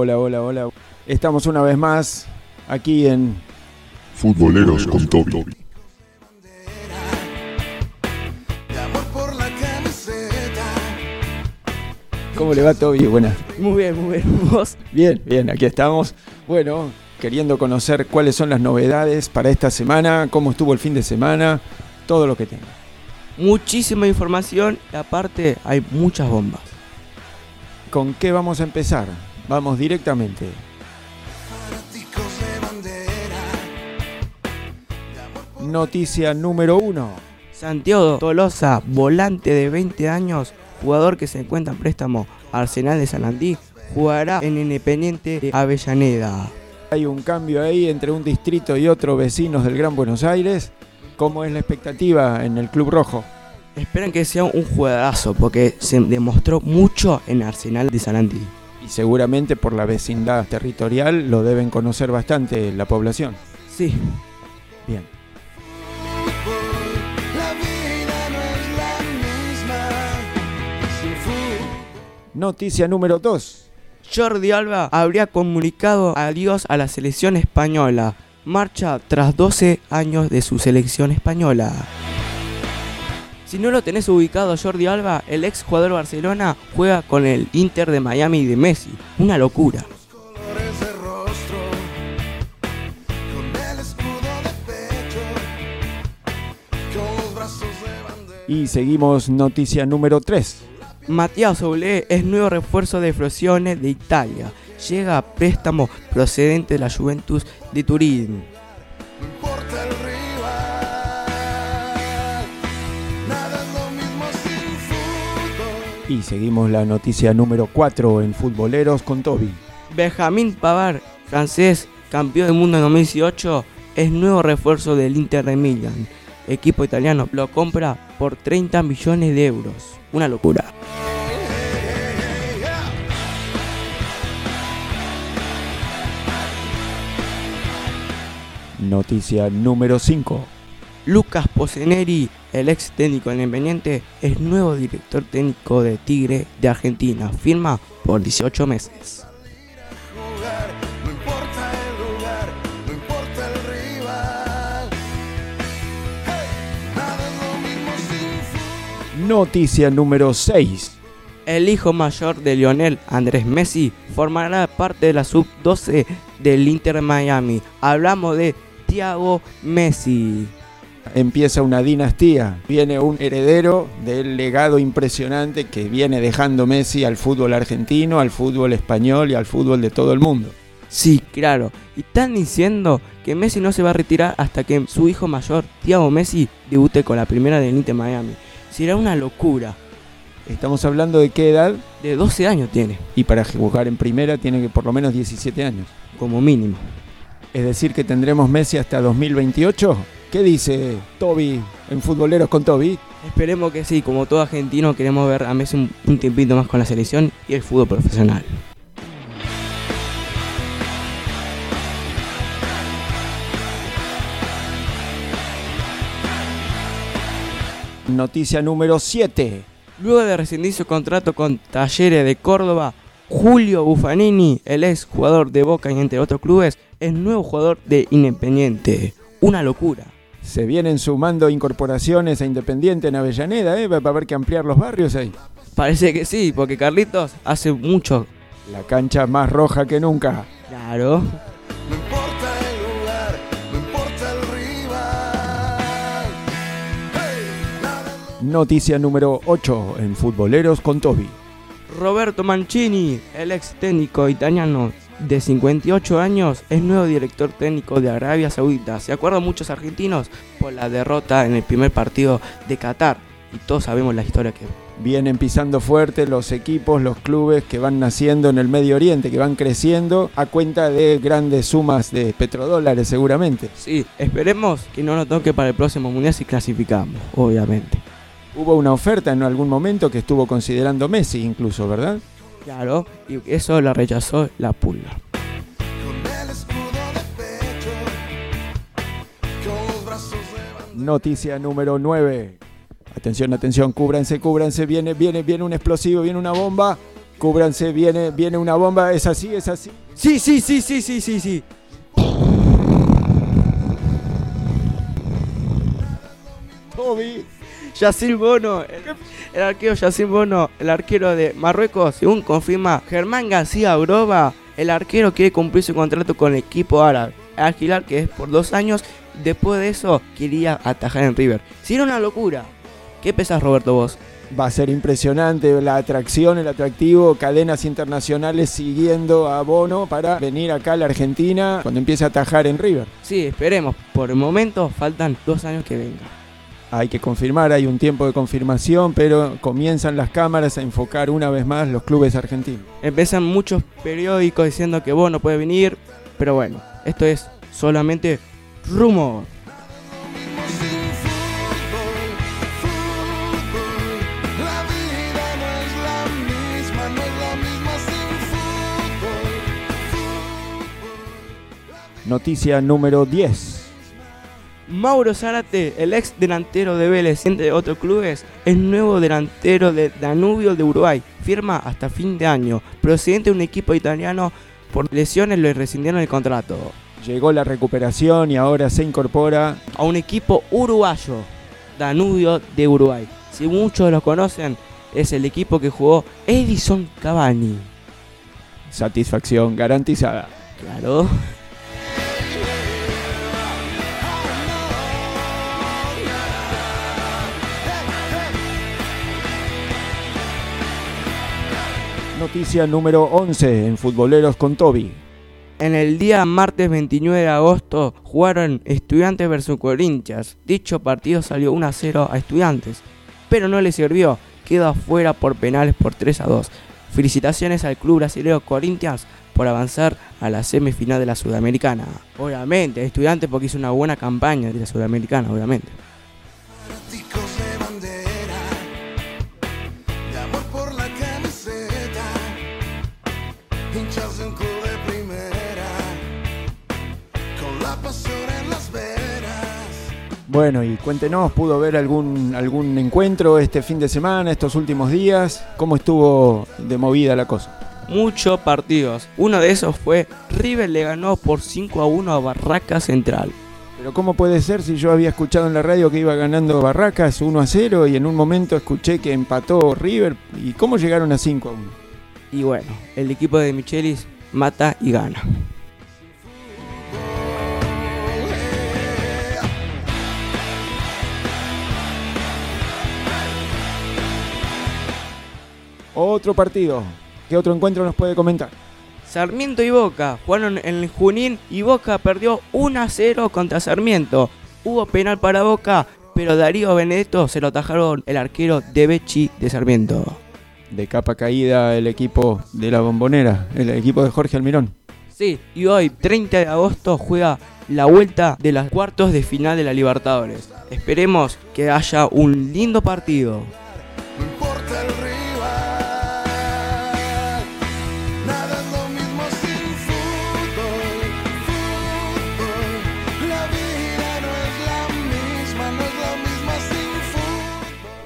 hola, hola, hola. Estamos una vez más aquí en Futboleros con Toby. ¿Cómo le va Toby? Buenas. Muy bien, muy bien. ¿Vos? Bien, bien, aquí estamos. Bueno, queriendo conocer cuáles son las novedades para esta semana, cómo estuvo el fin de semana, todo lo que tenga. Muchísima información y aparte hay muchas bombas. ¿Con qué vamos a empezar? Vamos directamente. Noticia número uno. Santiago Tolosa, volante de 20 años, jugador que se encuentra en préstamo Arsenal de Sanandí, jugará en Independiente de Avellaneda. Hay un cambio ahí entre un distrito y otro vecinos del Gran Buenos Aires. ¿Cómo es la expectativa en el Club Rojo? Esperan que sea un jugadorazo porque se demostró mucho en Arsenal de Sanandí. Y seguramente por la vecindad territorial lo deben conocer bastante la población. Sí, Bien. Noticia número 2. Jordi Alba habría comunicado adiós a la selección española. Marcha tras 12 años de su selección española. Si no lo tenés ubicado Jordi Alba, el ex jugador Barcelona juega con el Inter de Miami de Messi. Una locura. Y seguimos noticia número 3. Matías Oblé es nuevo refuerzo de Frosinone de Italia. Llega a préstamo procedente de la Juventus de Turín. Y seguimos la noticia número 4 en Futboleros con Toby. Benjamín Pavard, francés, campeón del mundo en 2018, es nuevo refuerzo del Inter de Milan. Equipo italiano lo compra por 30 millones de euros. Una locura. Noticia número 5. Lucas Poseneri, el ex técnico Independiente, es nuevo director técnico de Tigre de Argentina. Firma por 18 meses. Noticia número 6. El hijo mayor de Lionel, Andrés Messi, formará parte de la sub-12 del Inter Miami. Hablamos de Thiago Messi. Empieza una dinastía. Viene un heredero del legado impresionante que viene dejando Messi al fútbol argentino, al fútbol español y al fútbol de todo el mundo. Sí, claro. Y están diciendo que Messi no se va a retirar hasta que su hijo mayor, Thiago Messi, debute con la primera del Inter Miami. Será una locura. Estamos hablando de qué edad De 12 años tiene, y para jugar en primera tiene que por lo menos 17 años. como mínimo. Es decir, que tendremos Messi hasta 2028. ¿Qué dice Toby en Futboleros con Toby? Esperemos que sí, como todo argentino queremos ver a Messi un, un tiempito más con la selección y el fútbol profesional. Noticia número 7. Luego de rescindir su contrato con Talleres de Córdoba, Julio Buffanini, el ex jugador de Boca y entre otros clubes, es nuevo jugador de Independiente. Una locura. Se vienen sumando incorporaciones a Independiente en Avellaneda, ¿eh? Va a haber que ampliar los barrios ahí. Parece que sí, porque Carlitos hace mucho. La cancha más roja que nunca. Claro. No importa el lugar, no importa el rival. Hey, nada es lo Noticia número 8 en Futboleros con Toby. Roberto Mancini, el ex técnico italiano de 58 años, es nuevo director técnico de Arabia Saudita. ¿Se acuerdan muchos argentinos por la derrota en el primer partido de Qatar? Y todos sabemos la historia que Vienen pisando fuerte los equipos, los clubes que van naciendo en el Medio Oriente, que van creciendo a cuenta de grandes sumas de petrodólares seguramente. Sí, esperemos que no nos toque para el próximo mundial si clasificamos, obviamente. Hubo una oferta en algún momento que estuvo considerando Messi incluso, ¿verdad? Claro, y eso la rechazó la pulga. Noticia número 9. Atención, atención, cúbranse, cúbranse, viene, viene, viene un explosivo, viene una bomba. Cúbranse, viene, viene una bomba, es así, es así. Sí, sí, sí, sí, sí, sí, sí. Toby. Yacir Bono, el, el arquero Yacir Bono, el arquero de Marruecos, según confirma Germán García Groba, el arquero quiere cumplir su contrato con el equipo árabe. Al Hilal, que es por dos años, después de eso quería atajar en River. Si era una locura. ¿Qué pensás, Roberto, vos? Va a ser impresionante la atracción, el atractivo, cadenas internacionales siguiendo a Bono para venir acá a la Argentina cuando empiece a atajar en River. Sí, esperemos. Por el momento faltan dos años que venga. Hay que confirmar, hay un tiempo de confirmación, pero comienzan las cámaras a enfocar una vez más los clubes argentinos. Empiezan muchos periódicos diciendo que Bono puede venir, pero bueno, esto es solamente rumor. No no. Noticia número 10. Mauro Zárate, el ex delantero de Vélez, entre otros clubes, es nuevo delantero de Danubio de Uruguay. Firma hasta fin de año. Procedente de un equipo italiano, por lesiones le rescindieron el contrato. Llegó la recuperación y ahora se incorpora. A un equipo uruguayo, Danubio de Uruguay. Si muchos lo conocen, es el equipo que jugó Edison Cavani. Satisfacción garantizada. Claro. Noticia número 11 en Futboleros con Toby. En el día martes 29 de agosto jugaron Estudiantes versus Corinthians. Dicho partido salió 1 a 0 a Estudiantes, pero no le sirvió. Quedó afuera por penales por 3 a 2. Felicitaciones al club brasileño Corinthians por avanzar a la semifinal de la Sudamericana. Obviamente, Estudiantes porque hizo una buena campaña de la Sudamericana, obviamente. Bueno, y cuéntenos, ¿pudo ver algún, algún encuentro este fin de semana, estos últimos días? ¿Cómo estuvo de movida la cosa? Muchos partidos. Uno de esos fue River le ganó por 5 a 1 a Barraca Central. Pero ¿cómo puede ser si yo había escuchado en la radio que iba ganando Barracas 1 a 0 y en un momento escuché que empató River? ¿Y cómo llegaron a 5 a 1? Y bueno, el equipo de Michelis mata y gana. Otro partido. ¿Qué otro encuentro nos puede comentar? Sarmiento y Boca jugaron en el Junín y Boca perdió 1 a 0 contra Sarmiento. Hubo penal para Boca, pero Darío Benedetto se lo tajaron el arquero de Becci de Sarmiento. De capa caída el equipo de la bombonera, el equipo de Jorge Almirón. Sí, y hoy, 30 de agosto, juega la vuelta de los cuartos de final de la Libertadores. Esperemos que haya un lindo partido.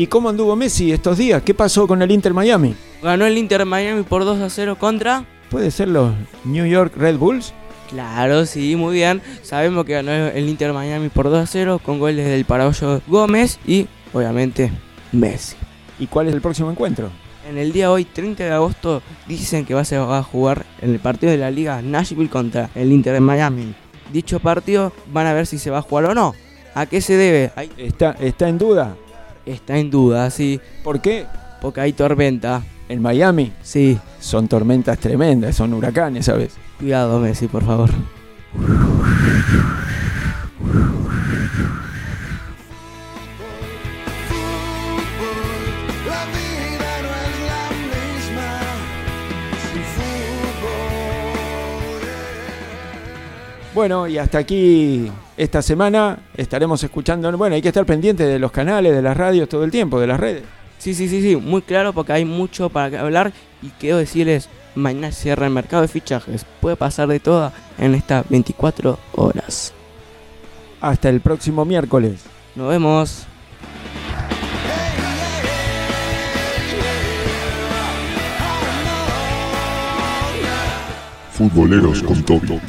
¿Y cómo anduvo Messi estos días? ¿Qué pasó con el Inter Miami? Ganó el Inter Miami por 2 a 0 contra... ¿Puede ser los New York Red Bulls? Claro, sí, muy bien. Sabemos que ganó el Inter Miami por 2 a 0 con goles del paraguayo Gómez y, obviamente, Messi. ¿Y cuál es el próximo encuentro? En el día hoy, 30 de agosto, dicen que va a, jugar en el partido de la Liga Nashville contra el Inter de Miami. Dicho partido van a ver si se va a jugar o no. ¿A qué se debe? Ahí ¿Está, está en duda? Está en duda, sí, ¿Por qué? porque hay tormenta. En Miami Sí, son tormentas tremendas, son huracanes, ¿sabes? cuidado Messi, por favor. Bueno, y hasta aquí esta semana estaremos escuchando. Bueno, hay que estar pendiente de los canales, de las radios todo el tiempo, de las redes. Sí, sí, sí, sí, muy claro porque hay mucho para hablar y quiero decirles, mañana cierra el mercado de fichajes. Puede pasar de todo en estas 24 horas. Hasta el próximo miércoles. Nos vemos. No, Futboleros con Toby.